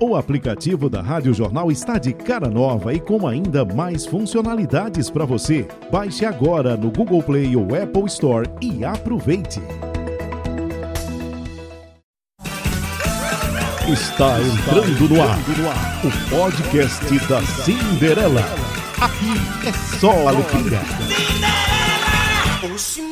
O aplicativo da Rádio Jornal está de cara nova e com ainda mais funcionalidades para você. Baixe agora no Google Play ou Apple Store e aproveite. Está entrando no ar o podcast da Cinderela. Aqui é só alegria. Oxi,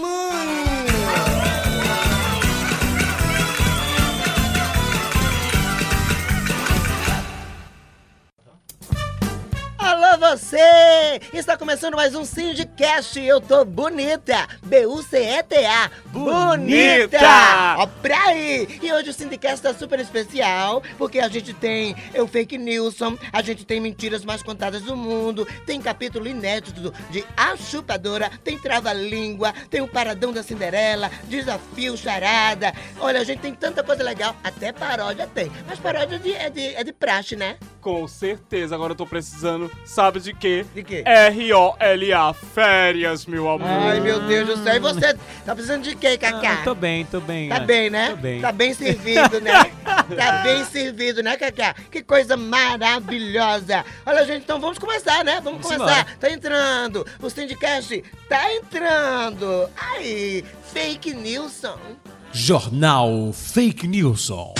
você! Está começando mais um Sindicast. Eu tô bonita. B-U-C-E-T-A. Bonita! Ó, pra aí! E hoje o Sindicast tá super especial, porque a gente tem eu Fake Nilson, a gente tem mentiras mais contadas do mundo, tem capítulo inédito de A Chupadora, tem Trava-Língua, tem o Paradão da Cinderela, Desafio Charada. Olha, a gente tem tanta coisa legal, até paródia tem. Mas paródia de- é, de, é de praxe, né? Com certeza, agora eu tô precisando, sabe de quê? De quê? R-O-L-A, férias, meu amor. Ai, meu Deus do céu. E você tá precisando de quê, Cacá? Ah, tô bem, tô bem. Tá é. bem, né? Tô bem. Tá bem servido, né? tá bem servido, né, Cacá? Que coisa maravilhosa. Olha, gente, então vamos começar, né? Vamos, Vamos começar. embora. Tá entrando. O Syndicast tá entrando. Aí, Fake Nilson. Jornal Fake Nilson.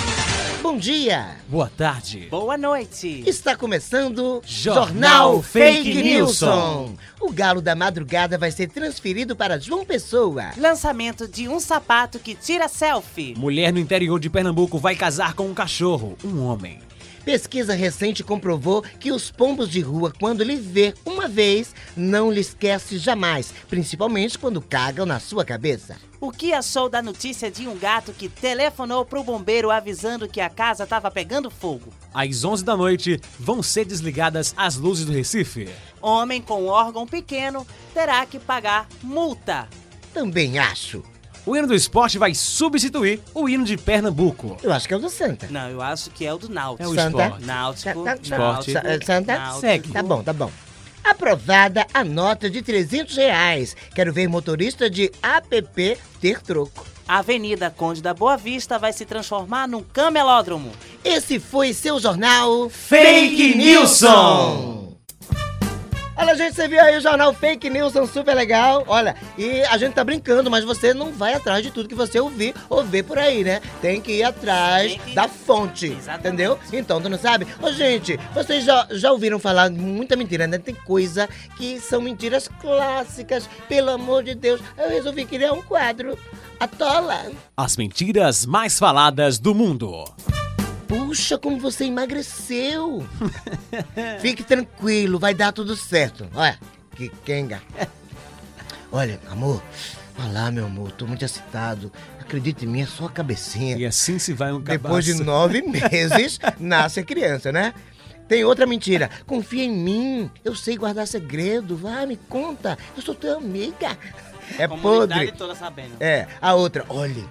Bom dia. Boa tarde. Boa noite. Está começando Jornal Fake Nilson. O galo da madrugada vai ser transferido para João Pessoa. Lançamento de um sapato que tira selfie. Mulher no interior de Pernambuco vai casar com um cachorro, um homem. Pesquisa recente comprovou que os pombos de rua, quando lhe vê uma vez, não lhe esquece jamais, principalmente quando cagam na sua cabeça. O que achou da notícia de um gato que telefonou pro bombeiro avisando que a casa estava pegando fogo? Às 11 da noite vão ser desligadas as luzes do Recife. Homem com órgão pequeno terá que pagar multa. Também acho. O hino do esporte vai substituir o hino de Pernambuco. Eu acho que é o do Santa. Não, eu acho que é o do Náutico. É o Santa? esporte. Náutico, Tá- tá- Esporte. Náutico, Sa- Santa? Náutico. Segue. Tá bom, tá bom. Aprovada a nota de 300 reais. Quero ver motorista de APP ter troco. A Avenida Conde da Boa Vista vai se transformar num camelódromo. Esse foi seu jornal Fake Nilson. Olha, gente, você viu aí o jornal Fake Nilson super legal. Olha, e a gente tá brincando, mas você não vai atrás de tudo que você ouvir ou ver por aí, né? Tem que ir atrás que- da fonte, Exatamente. entendeu? Então, tu não sabe? Ô, gente, vocês já, já ouviram falar muita mentira, né? Tem coisa que são mentiras clássicas, pelo amor de Deus. Eu resolvi criar um quadro. Atola. As mentiras mais faladas do mundo. Puxa, como você emagreceu! Fique tranquilo, vai dar tudo certo. Olha, que quenga. Olha, amor, olha lá, meu amor, tô muito excitado. Acredite em mim, é só a cabecinha. E assim se vai um cabaço. Depois de nove meses, nasce a criança, né? Tem outra mentira. Confia em mim. Eu sei guardar segredo. Vai, me conta. Eu sou tua amiga. É Comunidade podre. toda sabendo. É, a outra, olhe,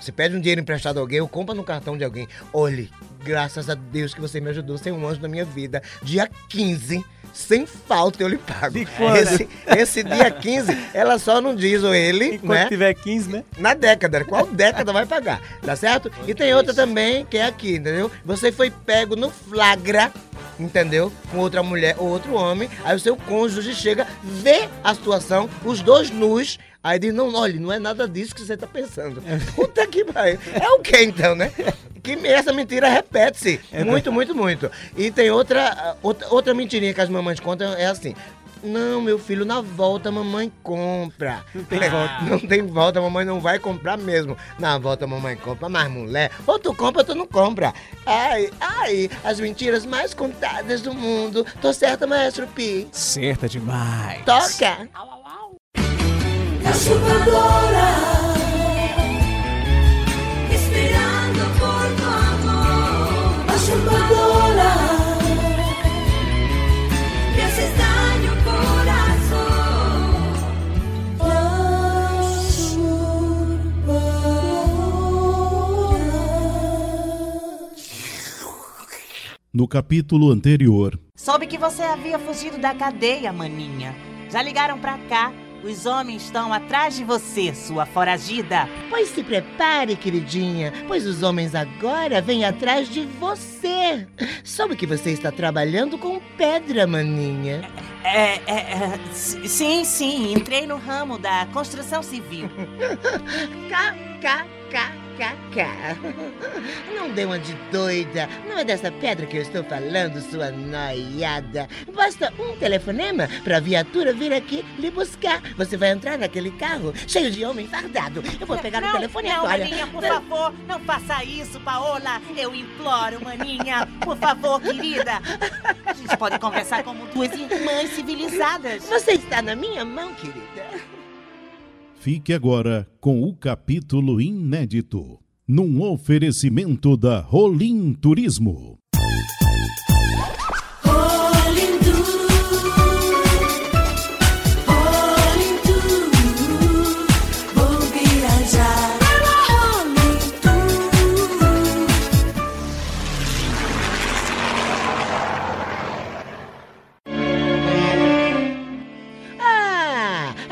você pede um dinheiro emprestado a alguém ou compra no cartão de alguém. Olhe, graças a Deus que você me ajudou, você é um anjo da minha vida. Dia 15, sem falta eu lhe pago. Quando? Esse, esse dia 15, ela só não diz ou ele, Enquanto né? tiver 15, né? Na década, qual década vai pagar, tá certo? E tem outra também que é aqui, entendeu? Você foi pego no flagra, entendeu? Com outra mulher ou outro homem, aí o seu cônjuge chega, vê a situação, os dois nus, aí diz, não, olha, não é nada disso que você tá pensando. Puta que pariu. É o que então, né? Que essa mentira repete-se. muito, muito, muito. E tem outra, outra, outra mentirinha que as mamães contam, é assim... Não, meu filho, na volta a mamãe compra. Não tem volta. Não tem volta, a mamãe não vai comprar mesmo. Na volta a mamãe compra, mas mulher, ou tu compra ou tu não compra. Ai, ai, as mentiras mais contadas do mundo. Tô certa, maestro Pi? Certa demais. Toca! A chupadora, esperando No capítulo anterior, Soube que você havia fugido da cadeia, maninha. Já ligaram pra cá Os homens estão atrás de você, sua foragida. Pois se prepare, queridinha, pois os homens agora vêm atrás de você. Soube que você está trabalhando com pedra, maninha. É, é, é, sim, sim, entrei no ramo da construção civil. KKKKK. Não dê uma de doida. Não é dessa pedra que eu estou falando, sua noiada. Basta um telefonema para a viatura vir aqui lhe buscar. Você vai entrar naquele carro cheio de homem fardado. Eu vou pegar não, o telefone não, agora. Maninha, por favor, não faça isso, Paola. Eu imploro, Maninha. Por favor, querida. A gente pode conversar como duas irmãs civilizadas. Você está na minha mão, querida. Fique agora com o capítulo inédito. Num oferecimento da Rolim Turismo.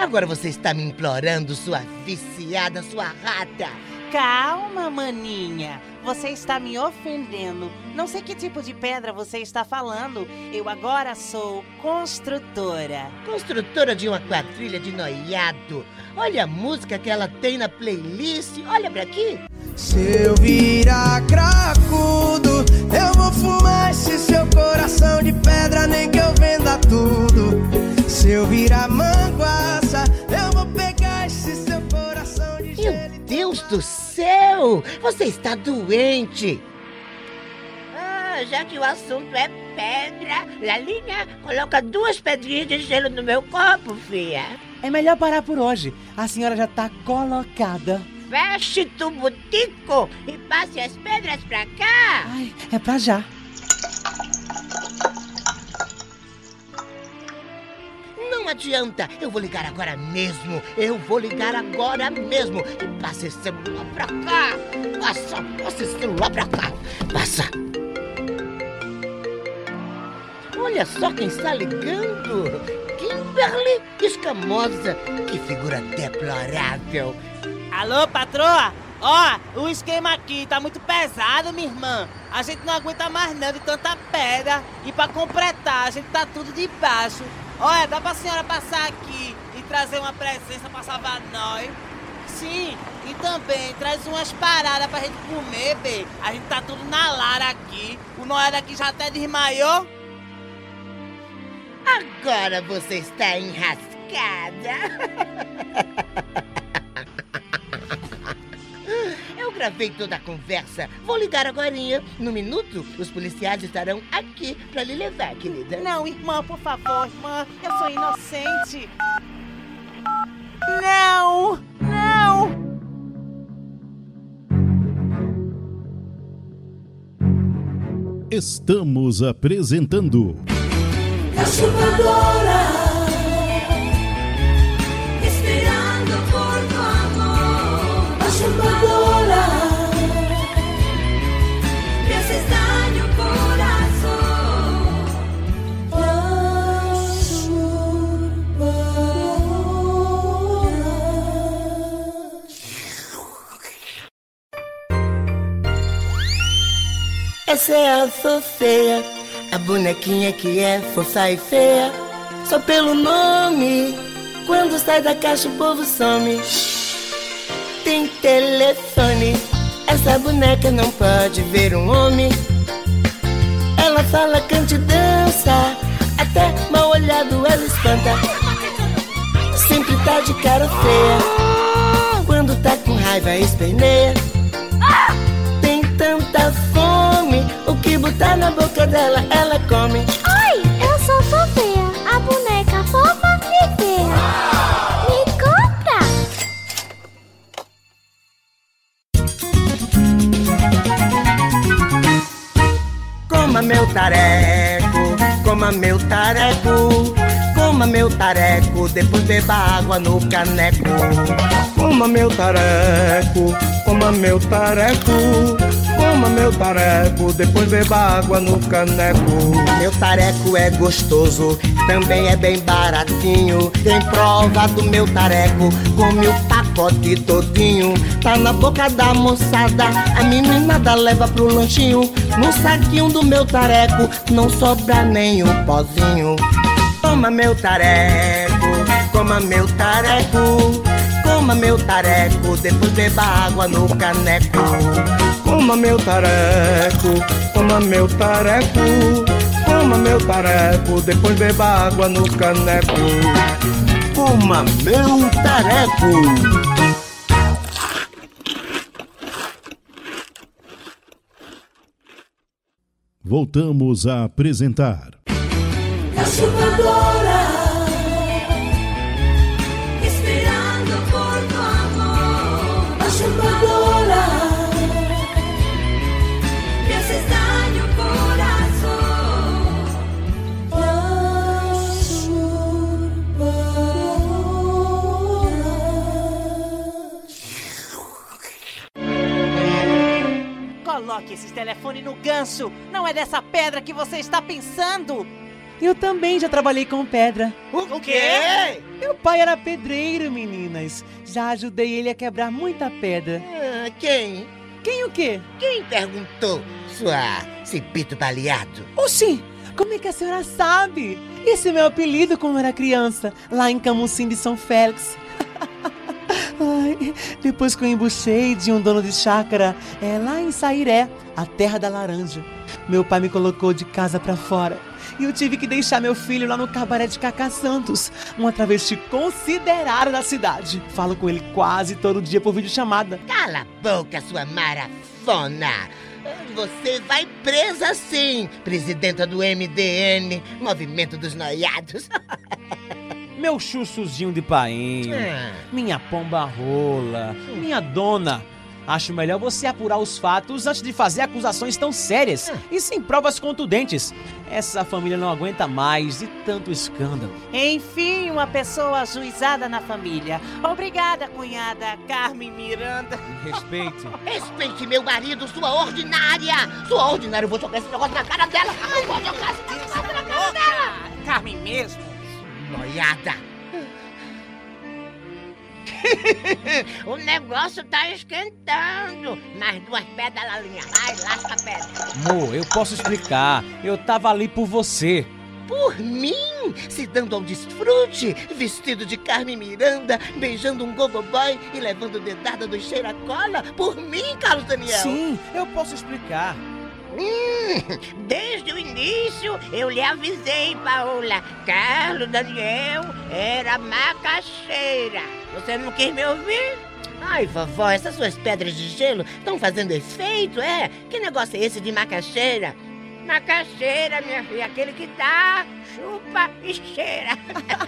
Agora você está me implorando, sua viciada, sua rata. Calma, maninha. Você está me ofendendo. Não sei que tipo de pedra você está falando. Eu agora sou construtora. Construtora de uma quadrilha de noiado. Olha a música que ela tem na playlist. Olha pra aqui. Se eu virar cracudo, eu vou fumar esse seu coração de pedra, nem que eu venda tudo. Se eu virar manguaça, eu vou pegar esse seu coração de Meu gelo. e Deus do céu! Você está doente! Ah, já que o assunto é pedra, Lalinha, coloca duas pedrinhas de gelo no meu copo, filha. É melhor parar por hoje. A senhora já tá colocada. Feche tu butico e passe as pedras pra cá. Ai, é pra já. Não adianta, eu vou ligar agora mesmo. Eu vou ligar agora mesmo. Passe esse celular pra cá. Passa, passa esse celular pra cá. Passa. Olha só quem está ligando. Kimberly Escamosa. Que figura deplorável. Alô, patroa? Ó, o esquema aqui tá muito pesado, minha irmã. A gente não aguenta mais não de tanta pedra. E pra completar, a gente tá tudo de baixo. Olha, dá pra senhora passar aqui e trazer uma presença pra salvar nós? Sim, e também traz umas paradas pra gente comer, bê. A gente tá tudo na lara aqui. O Noé aqui já até desmaiou. Agora você está enrascada. gravei toda a conversa. Vou ligar agora. No minuto, os policiais estarão aqui para lhe levar, querida. Não, irmã, por favor, irmã. Eu sou inocente. Não! Não! Estamos apresentando A chupadora, esperando por tu amor. A chupadora, Essa é a Sofia, a bonequinha que é fofa e feia. Só pelo nome, quando sai da caixa o povo some. Tem telefone, essa boneca não pode ver um homem. Ela fala, cante e dança, até mal olhado ela espanta. Sempre tá de cara feia, quando tá com raiva esperneia. Boca dela, ela come. Oi, eu sou Sofia, a boneca fofa e feia. Me compra! Coma meu tareco, coma meu tareco, coma meu tareco, depois beba água no caneco. Coma meu tareco, coma meu tareco, Coma meu tareco, depois beba água no caneco. Meu tareco é gostoso, também é bem baratinho. Tem prova do meu tareco, come o pacote todinho. Tá na boca da moçada, a meninada leva pro lanchinho. No saquinho do meu tareco, não sobra nenhum pozinho. Toma meu tareco, coma meu tareco. Coma meu tareco, depois beba água no caneco. Coma meu tareco, coma meu tareco. Coma meu tareco, depois beba água no caneco. Coma meu tareco. Voltamos a apresentar La Coloque esses telefones no gancho. Não é dessa pedra que você está pensando. Eu também já trabalhei com pedra. O quê? Meu pai era pedreiro, meninas. Já ajudei ele a quebrar muita pedra. Ah, quem? Quem o quê? Quem perguntou? Sua cipito baleado. Oxi, como é que a senhora sabe? Esse é meu apelido quando eu era criança, lá em Camusim de São Félix. Ai, depois que eu embuchei de um dono de chácara, é lá em Sairé, a terra da laranja. Meu pai me colocou de casa pra fora. E eu tive que deixar meu filho lá no cabaré de Cacá Santos, uma travesti considerada da cidade. Falo com ele quase todo dia por videochamada. Cala a boca, sua marafona! Você vai presa sim, presidenta do MDN, Movimento dos Noiados. Meu chuchuzinho de painho, Ah. minha pomba rola, minha dona. Acho melhor você apurar os fatos antes de fazer acusações tão sérias e sem provas contundentes. Essa família não aguenta mais de tanto escândalo. Enfim, uma pessoa ajuizada na família. Obrigada, cunhada Carmen Miranda. Me respeite. Respeite meu marido, sua ordinária! Sua ordinária, eu vou jogar esse negócio na cara dela! Eu vou jogar esse negócio na cara dela! Carmen mesmo. Noiada! o negócio tá esquentando! Mais duas pedras na linha. Vai, lasca a pedra. Amor, eu posso explicar. Eu tava ali por você. Por mim, se dando ao desfrute, vestido de Carmen Miranda, beijando um gogo boy e levando dedada do cheira-cola? Por mim, Carlos Daniel? Sim, eu posso explicar. Hum, desde o início eu lhe avisei, Paola. Carlos Daniel era macaxeira. Você não quis me ouvir? Ai, vovó, essas suas pedras de gelo estão fazendo efeito, é? Que negócio é esse de macaxeira? Macaxeira, minha filha, aquele que dá, chupa e cheira.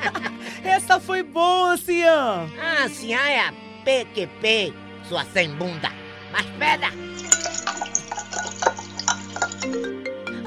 Essa foi boa, Cian! Ah, ah, é a PQP, sua sem bunda. Mais pedra.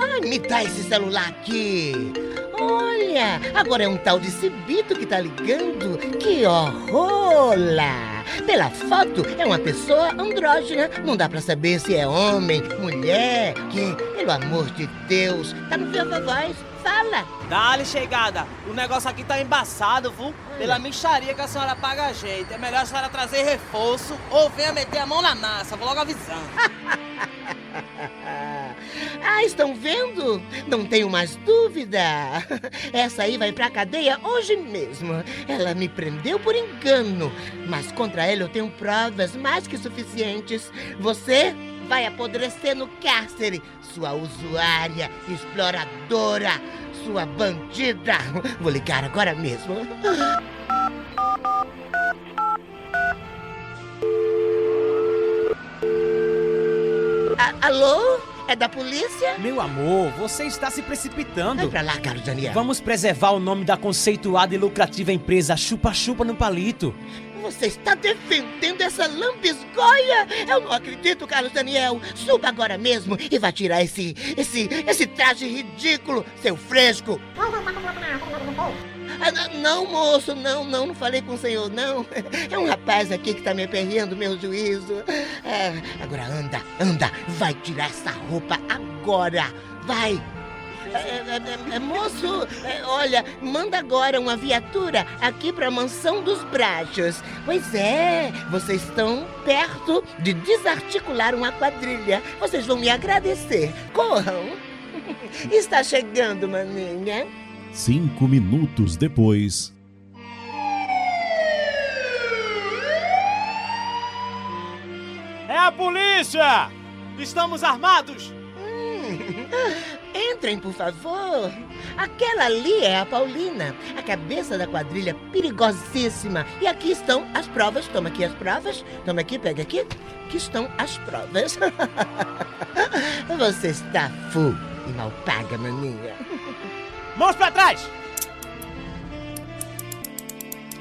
Ai, me dá esse celular aqui. Olha, agora é um tal de Cibito que tá ligando. Que horrola! Pela foto, é uma pessoa andrógena. Não dá pra saber se é homem, mulher. Que, pelo amor de Deus, tá no viva voz. Fala. Dá-lhe chegada. O negócio aqui tá embaçado, viu? Pela micharia que a senhora paga a gente. É melhor a senhora trazer reforço ou venha meter a mão na massa. Vou logo avisando. Ah, estão vendo? Não tenho mais dúvida. Essa aí vai pra cadeia hoje mesmo. Ela me prendeu por engano, mas contra ela eu tenho provas mais que suficientes. Você vai apodrecer no cárcere, sua usuária, exploradora, sua bandida. Vou ligar agora mesmo. Alô? É da polícia? Meu amor, você está se precipitando. Vai pra lá, Carlos Daniel. Vamos preservar o nome da conceituada e lucrativa empresa Chupa Chupa no Palito. Você está defendendo essa lambisgoia? Eu não acredito, Carlos Daniel. Suba agora mesmo e vá tirar esse, esse, esse traje ridículo, seu fresco. Ah, não, moço, não, não, não falei com o senhor, não. É um rapaz aqui que tá me aperreando meu juízo. É, agora anda, anda, vai tirar essa roupa agora, vai. É, é, é, é, moço, é, olha, manda agora uma viatura aqui pra mansão dos Brachos. Pois é, vocês estão perto de desarticular uma quadrilha. Vocês vão me agradecer. Corram. Está chegando, maninha. Cinco minutos depois. É a polícia! Estamos armados! Entrem, por favor. Aquela ali é a Paulina, a cabeça da quadrilha perigosíssima. E aqui estão as provas. Toma aqui as provas. Toma aqui, pega aqui. Aqui estão as provas. Você está full e mal paga, maninha. Mãos pra trás!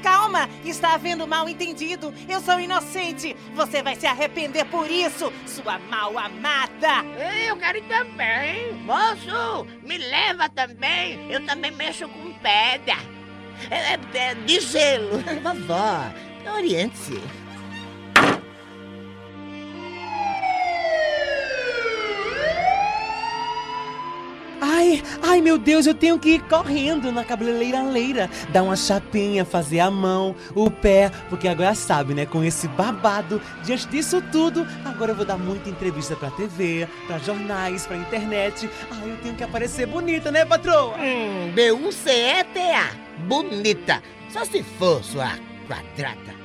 Calma, está havendo mal entendido. Eu sou inocente. Você vai se arrepender por isso, sua mal amada. Eu quero ir também. Moço, me leva também. Eu também mexo com pedra. É, é- é de gelo. Vovó, oriente-se. Ai, ai meu Deus, eu tenho que ir correndo na cabeleireira leira, dar uma chapinha, fazer a mão, o pé, porque agora sabe, né? Com esse babado, diante disso tudo, agora eu vou dar muita entrevista pra TV, pra jornais, pra internet. Ai, eu tenho que aparecer bonita, né, patroa? Hum, B-U-C-E-T-A. Bonita. Só se for sua quadrada.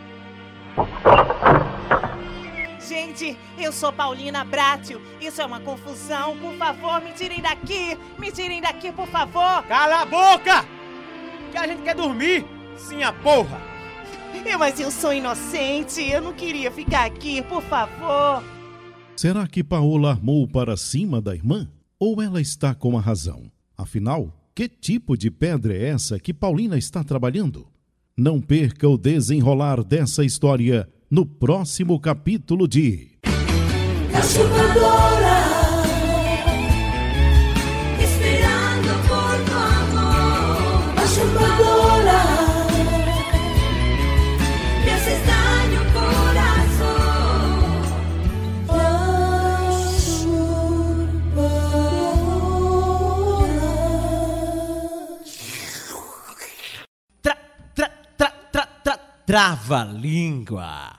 Gente, eu sou Paulina Brátio. Isso é uma confusão. Por favor, me tirem daqui. Me tirem daqui, por favor. Cala a boca! Que a gente quer dormir! Sim, a porra! Eu, mas eu sou inocente. Eu não queria ficar aqui, por favor. Será que Paola armou para cima da irmã? Ou ela está com a razão? Afinal, que tipo de pedra é essa que Paulina está trabalhando? Não perca o desenrolar dessa história no próximo capítulo de tra, trava língua!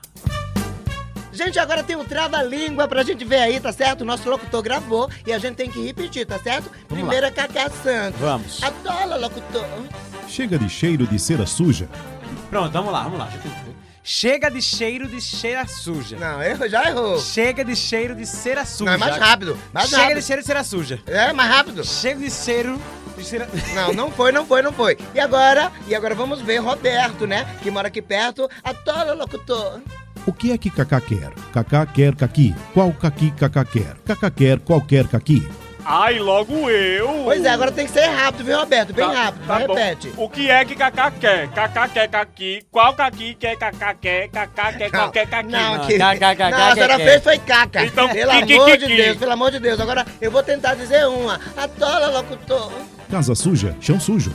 Gente, agora tem um trava-língua pra gente ver aí, tá certo? O nosso locutor gravou e a gente tem que repetir, tá certo? Primeira Cacá Santos. Vamos. Atola, locutor. Chega de cheiro de cera suja. Pronto, vamos lá, vamos lá. Chega de cheiro de cera suja. Não, errou, já errou. Chega de cheiro de cera suja. Não, é mais rápido. Mais Chega rápido. de cheiro de cera suja. É, mais rápido. Chega de cheiro de cera... Não, não foi, não foi, não foi. E agora? E agora vamos ver Roberto, né? Que mora aqui perto. Atola, locutor. O que é que Cacá quer? Cacá quer caqui. Qual caqui Cacá quer? Cacá quer qualquer caqui. Ai, logo eu! Pois é, agora tem que ser rápido, viu, Roberto? Bem Tá- rápido. tá bom. Repete. O que é que Cacá quer? Cacá quer caqui. Qual caqui quer Cacá quer? Cacá quer Não, qualquer caqui. Não, Não, que... não, a senhora fez foi caca. Então, pelo que- que- amor que- de que- Deus, pelo amor de Deus. Agora eu vou tentar dizer uma. Atola, locutor. Casa suja, chão sujo.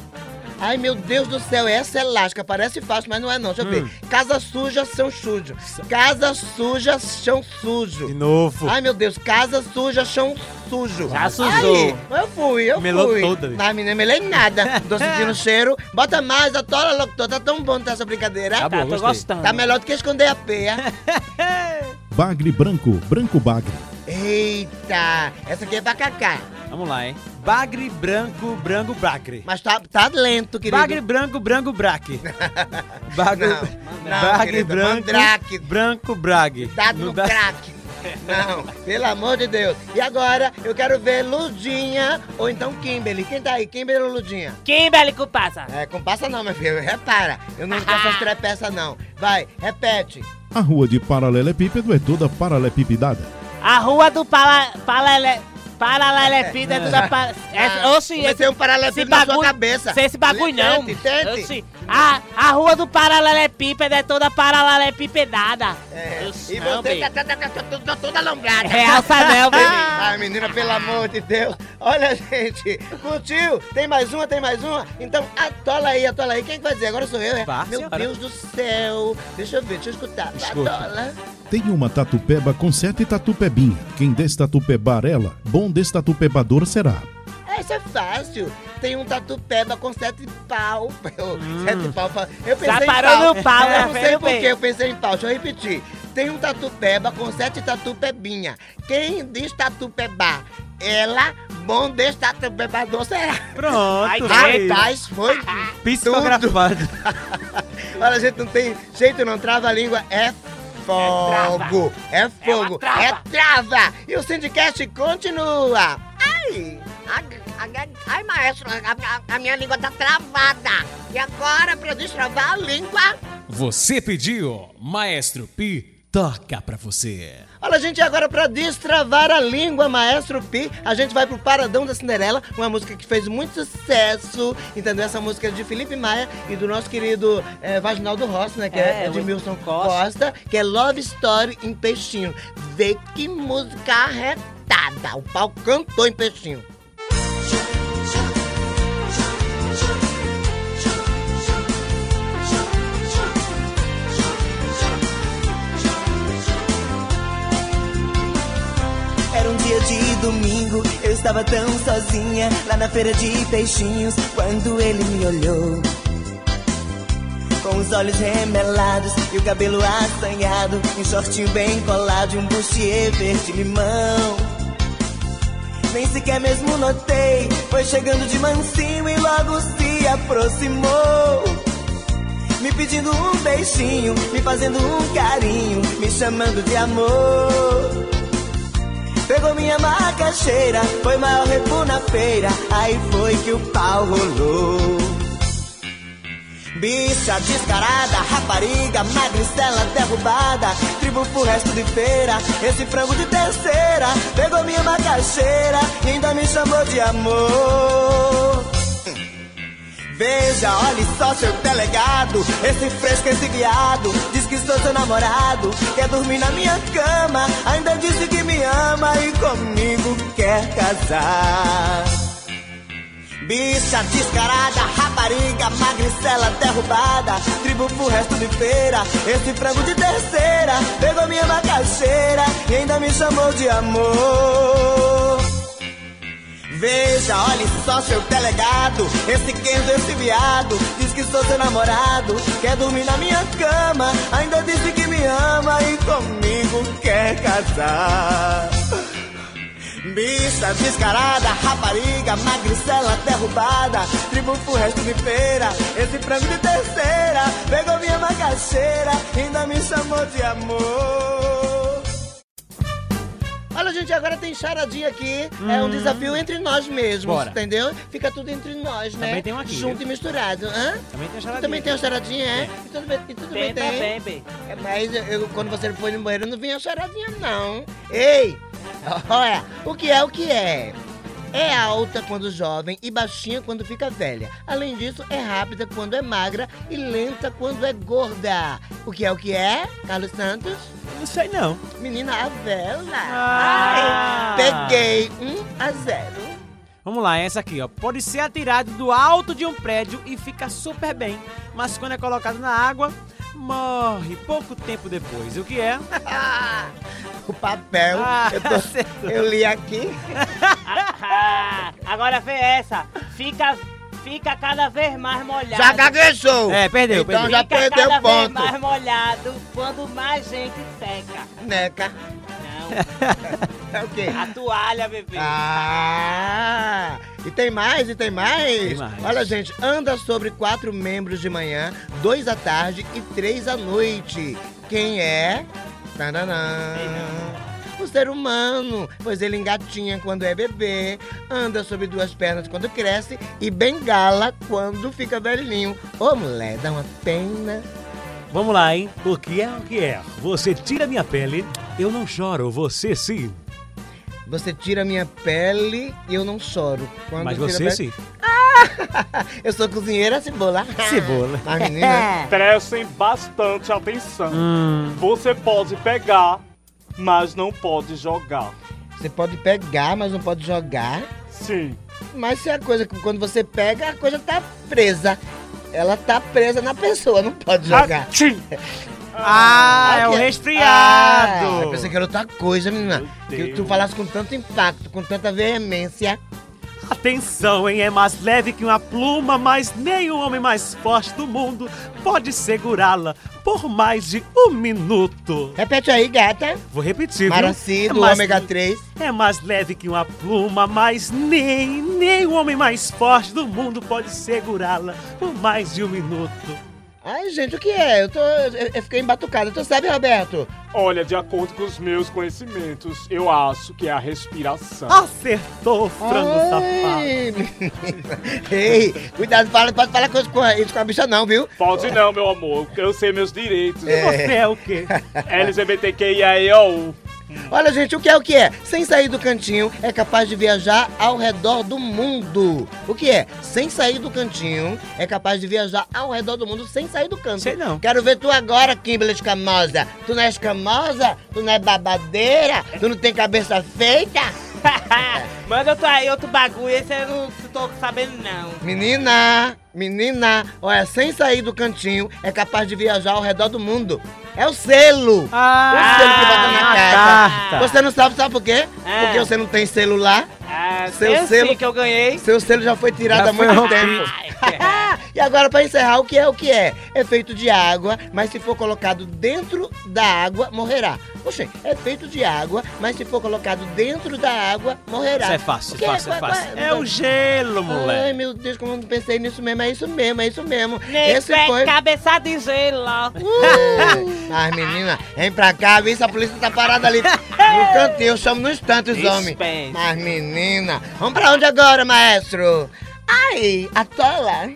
Ai, meu Deus do céu, essa é elástica. Parece fácil, mas não é não. Deixa eu Hum. ver. Casa suja, chão sujo. Casa suja, chão sujo. De novo. Ai, meu Deus, casa suja, chão sujo. Já sujou. Aí, eu fui, eu Melou fui. toda, bicho. Não, menina, melei nada. Tô sentindo cheiro. Bota mais, atola, locutor. Tá tão bom tá essa brincadeira. Tá bom, Tá, tô gostei. gostando. Tá melhor do que esconder a peia. Bagre branco, branco bagre. Eita, essa aqui é pra Cacá. Vamos lá, hein? Bagre branco, branco, bracre. Mas tá, tá lento, querido. Bagre branco, branco, braque. Bagre, Não, não, bagre querido, branco, mandrake. branco, brague. Dado no dá- crack. Não, pelo amor de Deus. E agora, eu quero ver Ludinha ou então Kimberly. Quem tá aí? Kimberly ou Ludinha? Kimberly Cupassa. É, compassa não, meu filho. Repara. Eu não gosto essas trepeças, não. Vai, repete. A rua de paralelepípedo é toda paralelepipedada. A rua do Paralelepípedo da... Pa... É, Ah, oxi, comecei esse, um na sua bagulho- cabeça. Sem esse bagulho não. Tente, tente. Oxi, A, a rua do Paralelepípedo é toda paralelepipedada. É, e não, você tá, tá, tá, tá, tá, tá toda alongada. Realça não, bebê. Ai, menina, pelo amor de Deus. Olha, gente. Curtiu? Tem mais uma? Tem mais uma? Então, atola aí, atola aí. Quem que vai dizer? Agora sou eu, é? Vá, Meu senhora. Deus do céu. Deixa eu ver, deixa eu escutar. Escuta. Atola. Tem uma tatupeba com sete tatupebinha. Quem destatupebar ela, bom destatupebador será. Essa é fácil. Tem um tatu peba com sete pau. Sete pau. Eu pensei Já em pau. no pau, Eu né, não sei por que eu pensei em pau. Deixa eu repetir. Tem um tatu peba com sete tatu pebinha. Quem diz tatu peba? Ela, bom destatupebador será. Pronto, Ai. Rapaz, foi Psicografado. Olha, gente, não tem jeito, não trava a língua, é fogo. É fogo, trava. é trava. E o Sindicast continua. Ai, A- a- Ai, maestro, a, a- a minha língua tá travada. E agora, pra destravar a língua? Você pediu, Maestro Pi toca pra você. olha, gente, agora pra destravar a língua, Maestro Pi, a gente vai pro Paradão da Cinderela, uma música que fez muito sucesso, entendeu? Essa música é de Felipe Maia e do nosso querido eh, Vaginaldo Rossi, né? Que é, É, de Milton Costa. Costa, que é Love Story em Peixinho. Vê que música arretada, o pau cantou em Peixinho. Dia de domingo, eu estava tão sozinha lá na feira de peixinhos quando ele me olhou. Com os olhos remelados e o cabelo assanhado, um shortinho bem colado e um bustier verde limão. Nem sequer mesmo notei, foi chegando de mansinho e logo se aproximou. Me pedindo um beijinho, me fazendo um carinho, me chamando de amor. Pegou minha macaxeira, foi maior repu na feira, aí foi que o pau rolou. Bicha descarada, rapariga, magricela derrubada, tribo pro resto de feira, esse frango de terceira, pegou minha macaxeira e ainda me chamou de amor. Veja, olhe só seu delegado, esse fresco, esse viado, diz que sou seu namorado, quer dormir na minha cama, ainda disse que me ama e comigo quer casar. Bicha descarada, rapariga, magricela derrubada, tribo pro resto de feira, esse frango de terceira, pegou minha macaxeira e ainda me chamou de amor. Veja, olhe só seu delegado, esse Kenzo, esse viado, diz que sou seu namorado, quer dormir na minha cama, ainda disse que me ama e comigo quer casar. Bicha descarada, rapariga, magricela derrubada, tribo pro resto de feira, esse frango de terceira, pegou minha macaxeira, ainda me chamou de amor. Gente, agora tem charadinha aqui. É um desafio entre nós mesmos, Bora. entendeu? Fica tudo entre nós, né? Também tem um aqui, Junto viu? e misturado. Hã? Também tem charadinha. também tem uma charadinha, é? E tudo bem, e tudo bem, Bem, tem. bem, bem. É, Mas eu- eu- quando você foi no banheiro, não vinha charadinha, não. Ei! Olha, o que é o que é? É alta quando jovem e baixinha quando fica velha. Além disso, é rápida quando é magra e lenta quando é gorda. O que é o que é, Carlos Santos? Não sei não. Menina, a vela. Ah. Ai, peguei 1 a 0. Vamos lá, essa aqui, ó. Pode ser atirado do alto de um prédio e fica super bem. Mas quando é colocado na água, morre pouco tempo depois. O que é? o papel. Ah, eu, tô- eu li aqui. Agora vê essa. Fica, fica cada vez mais molhado. Já gaguejou. É, perdeu, Então perdeu. já Fica perdeu cada o ponto. vez mais molhado quando mais gente seca. Neca. Não, É o quê? a toalha, bebê. Ah! E tem mais, e tem mais. Tem mais. Olha, gente, anda sobre quatro membros de manhã, dois à tarde e três à noite. Quem é? Tananã. O ser humano, pois ele engatinha quando é bebê, anda sobre duas pernas quando cresce e bengala quando fica velhinho. Ô, mulher, dá uma pena. Vamos lá, hein? O que é o que é? Você tira minha pele, eu não choro, você sim. Você tira minha pele e eu não choro. Quando Mas tira você a sim. pele- Eu sou cozinheira, cebola. Cebola. Mas menina, Prestem bastante atenção. Hum. Você pode pegar, mas não pode jogar. você pode pegar, mas não pode jogar. Sim. Mas se a coisa, quando você pega, a coisa tá presa. Ela tá presa na pessoa, não pode jogar. Atchim! Ah, é o que- resfriado. Ah, eu pensei que era outra coisa, menina. Que tu falasse com tanto impacto, com tanta veemência. Atenção, hein? É mais leve que uma pluma, mas nem o homem mais forte do mundo pode segurá-la por mais de um minuto. Repete aí, gata. Vou repetir, viu? Maraci, É ômega 3. É mais leve que uma pluma, mas nem, nem o homem mais forte do mundo pode segurá-la por mais de um minuto. Ai, gente, o que é? Eu tô. Eu, eu fiquei embatucada. Tu sabe, Roberto? Olha, de acordo com os meus conhecimentos, eu acho que é a respiração. Acertou, frango safado. Ei, cuidado, fala, pode falar com isso com a bicha, não, viu? Pode não, meu amor, eu sei meus direitos. É. Você é o quê? LGBTQIAO. Olha, gente, o que é o que é? Sem sair do cantinho, é capaz de viajar ao redor do mundo. O que é? Sem sair do cantinho, é capaz de viajar ao redor do mundo sem sair do canto. Sei não. Quero ver tu agora, Kimberly Escamosa. Tu não é escamosa? Tu não é babadeira? Tu não tem cabeça feita? Manda outro aí, outro bagulho, esse eu não tô sabendo não. Menina, menina, olha, sem sair do cantinho, é capaz de viajar ao redor do mundo. É o selo. Ah, o selo que bota na a carta. carta. Você não sabe, sabe por quê? Ah. Porque você não tem celular. Ah, Seu eu selo- que eu ganhei. Seu selo já foi tirado Já há muito tempo. E agora, pra encerrar, o que é o que é? É feito de água, mas se for colocado dentro da água, morrerá. Poxa, é feito de água, mas se for colocado dentro da água, morrerá. Isso é fácil, que fácil, é fácil. É o gelo, Ai, moleque. meu Deus, como eu não pensei nisso mesmo. É isso mesmo, é isso mesmo. Nem Esse pé, foi. cabeça de gelo. É. Mas, menina, vem pra cá, vê se a polícia tá parada ali no cantinho. Eu chamo no instante os homens. Mas, menina, vamos pra onde agora, maestro? Ai, a tola.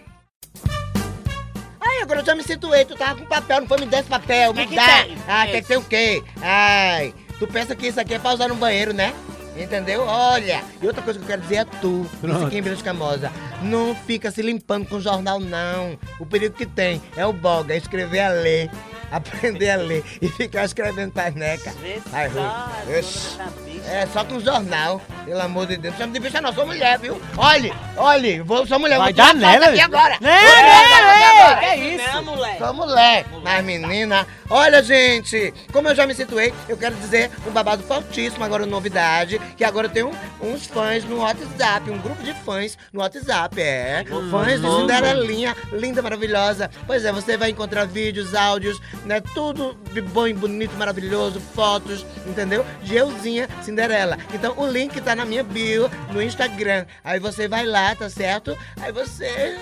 Ai, agora eu já me situei. Tu tava com papel, não foi me dar esse papel, me Que que dá. tem? Ah, quer que tem o quê? Ai, tu pensa que isso aqui é pra usar no banheiro, né? Entendeu? Olha, e outra coisa que eu quero dizer é tu, isso aqui em Vila Escamosa. Não fica se limpando com jornal, não. O perigo que tem é o boga, é escrever a ler, aprender a ler e ficar escrevendo paneca. Vê Vai, só, Rui. a. É, só com jornal, pelo amor de Deus. Não chama de bicha não, sou mulher, viu? Olhe, olhe, vou, sou mulher, Vai vou dar nela, aqui agora. Aqui né? agora. Que Isso isso? não, moleque. Sou mulher, mas menina, olha gente, como eu já me situei, eu quero dizer um babado fortíssimo, agora novidade, que agora tem um- uns fãs no WhatsApp, um grupo de fãs no WhatsApp, é, fãs de Cinderelinha, linda, maravilhosa, pois é, você vai encontrar vídeos, áudios, né, tudo de bom e bonito, maravilhoso, fotos, entendeu? De euzinha Cinderela, então o link tá na minha bio, no Instagram, aí você vai lá, tá certo? Aí você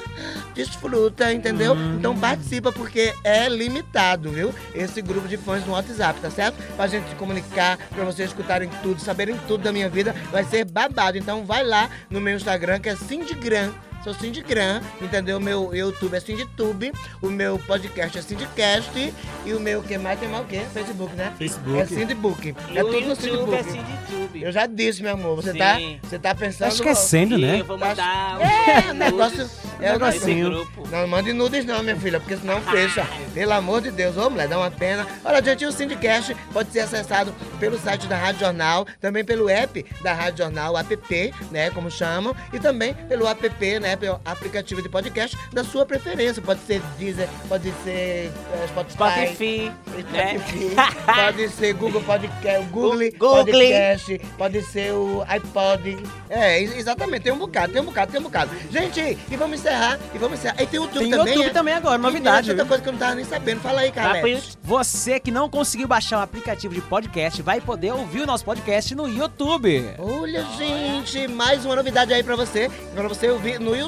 desfruta, entendeu? Então participa porque é limitado, viu? Esse grupo de fãs no WhatsApp, tá certo? Pra gente se comunicar, pra vocês escutarem tudo, saberem tudo da minha vida, vai ser babado. Então vai lá no meu Instagram, que é Cindigram. Sou Cindigram, entendeu? Meu YouTube é Cinditube, o meu podcast é Cindicast e o meu, que mais tem mais o quê? Facebook, né? Facebook. É Cindibook. E É o tudo no YouTube é YouTube. Eu já disse, meu amor, você Sim. tá, você tá pensando... Tá esquecendo, E né? Eu vou mandar É, um negócio- é um negocinho. grupo. Não mande nudes não, minha filha, porque senão fecha. Pelo amor de Deus, ô mulher, dá uma pena. Olha, gente, o Sindicast pode ser acessado pelo site da Rádio Jornal, também pelo app da Rádio Jornal, app, né, como chamam, e também pelo app, né, pelo aplicativo de podcast da sua preferência. Pode ser Deezer, pode ser eh, Spotify. Spotify, né? Spotify, pode ser Google Podcast, Google Google. Podcast, pode ser o iPod. É, ex- exatamente, tem um bocado, tem um bocado, tem um bocado. Gente, e vamos encerrar, e vamos encerrar. E tem o YouTube Tem também. YouTube é? também agora, novidade. Outra viu? coisa que eu não tava nem sabendo. Fala aí, cara. Você que não conseguiu baixar o aplicativo de podcast vai poder ouvir o nosso podcast no YouTube. Olha, gente, mais uma novidade aí pra você, pra você ouvir no YouTube.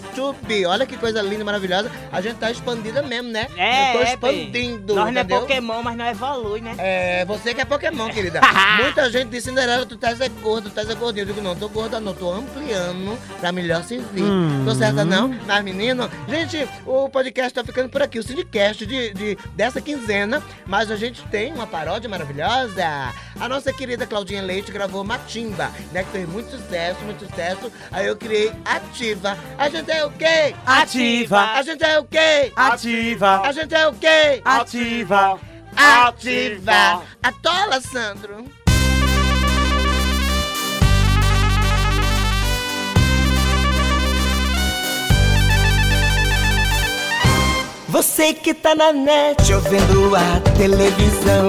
Olha que coisa linda, maravilhosa. A gente tá expandida mesmo, né? É, Eu tô é, expandindo, Nós não é entendeu? Pokémon, mas não evolui, né? É, você que é Pokémon, querida. Muita gente diz, Cinderela, tu tá é gorda, tu tá é gordinha. Eu digo, não, tô gorda não, tô ampliando pra melhor servir. Hum. Tô certa não? Mas menino. Gente, o podcast tá ficando por aqui, o Sindicast de, de- dessa quinzena, mas a gente tem uma paródia maravilhosa. A nossa querida Claudinha Leite gravou Matimba, né, que fez muito sucesso, muito sucesso. Aí eu criei Ativa. A gente é o quê? Ativa. A gente é o quê? Ativa. A gente é o quê? Ativa. Ativa. Atola, Sandro. Você que tá na net ouvindo a televisão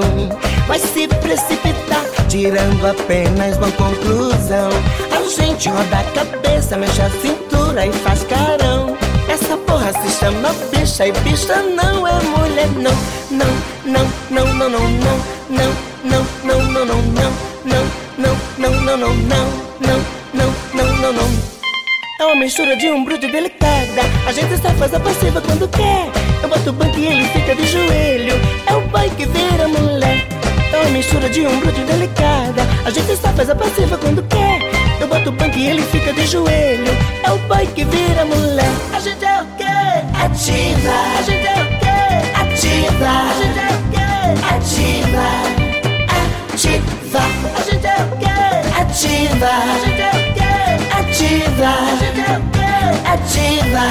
Vai se precipitar, tirando apenas uma conclusão A gente roda a cabeça, mexe a cintura e faz carão Essa porra se chama bicha e bicha não é mulher não Não, não, não, não, não, não Não, não, não, não, não, não Não, não, não, não, não, não Não, não, não, não, não é uma mistura de um bruto delicada. A gente só faz a passiva quando quer. Eu boto o banco e ele fica de joelho. É o boy que vira mulher. É uma mistura de um bruto delicada. A gente só faz a passiva quando quer. Eu boto o banco e ele fica de joelho. É o boy que vira mulher. A gente é o quê? Ativa. A gente é o quê? Ativa. A gente é o quê? Ativa. Ativa. A gente é o quê? Ativa. A gente é o quê? Ativa. A gente é o quê? Ativa.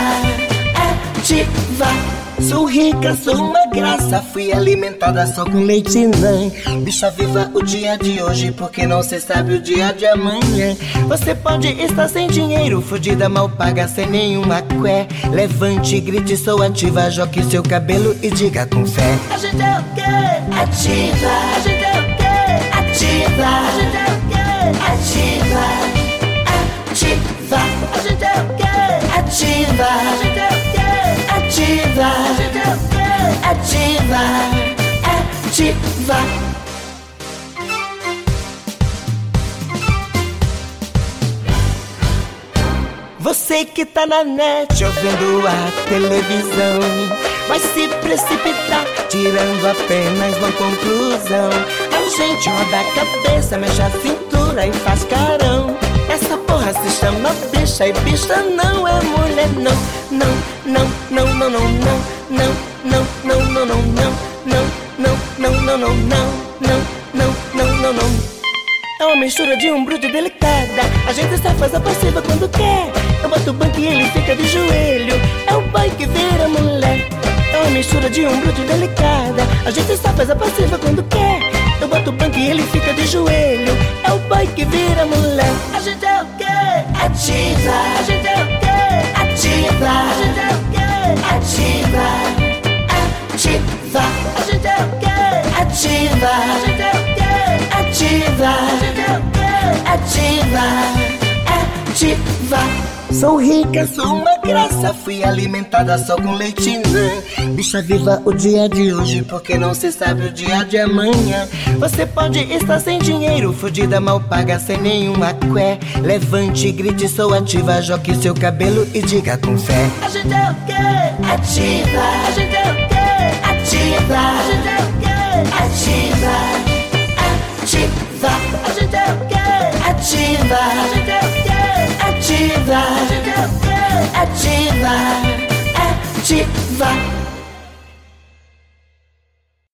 Ativa. Sou rica, sou uma graça. Fui alimentada só com leite mãe. Bicha viva o dia de hoje, porque não se sabe o dia de amanhã. Você pode estar sem dinheiro, fudida, mal paga, sem nenhuma cué. Levante, grite, sou ativa. Jogue seu cabelo e diga com fé. A gente é o quê? Ativa. A gente é o quê? Ativa. A gente é o quê? Ativa. Ativa. A gente é o quê? Ativa. Ativa. Ativa. Ativa. Você que tá na net ouvindo a televisão Vai se precipitar, tirando apenas uma conclusão A gente roda a cabeça, mexe a cintura e faz carão Essa porra se chama bicha e bicha não é mulher não Não, não, não, não, não, não Não, não, não, não, não, não Não, não, não, não, não, não Não, não, não, não, não é uma mistura de um bruto delicada. A gente só faz a passiva quando quer. Eu boto o banco e ele fica de joelho. É o boy que vira mulher. É uma mistura de um bruto delicada. A gente só faz a passiva quando quer. Boto o banco e ele fica de joelho. É o boy que vira mulher. A gente é o quê? Ativa. A gente é o quê? Ativa. A gente é o quê? Ativa. Ativa. A gente é o quê? Ativa. A gente é o quê? Ativa. A gente é o quê? Ativa. Sou rica, sou uma graça. Fui alimentada só com leite nã. Bicha viva o dia de hoje, porque não se sabe o dia de amanhã. Você pode estar sem dinheiro, fudida, mal paga, sem nenhuma cué. Levante, grite, sou ativa. Jogue seu cabelo e diga com fé. A gente é o quê? Ativa. A gente é o quê? Ativa. A gente é o quê? Ativa. Ativa. A gente é o quê? Ativa. A gente é o quê? Ativa. A gente é o quê? Ativa. Ativa.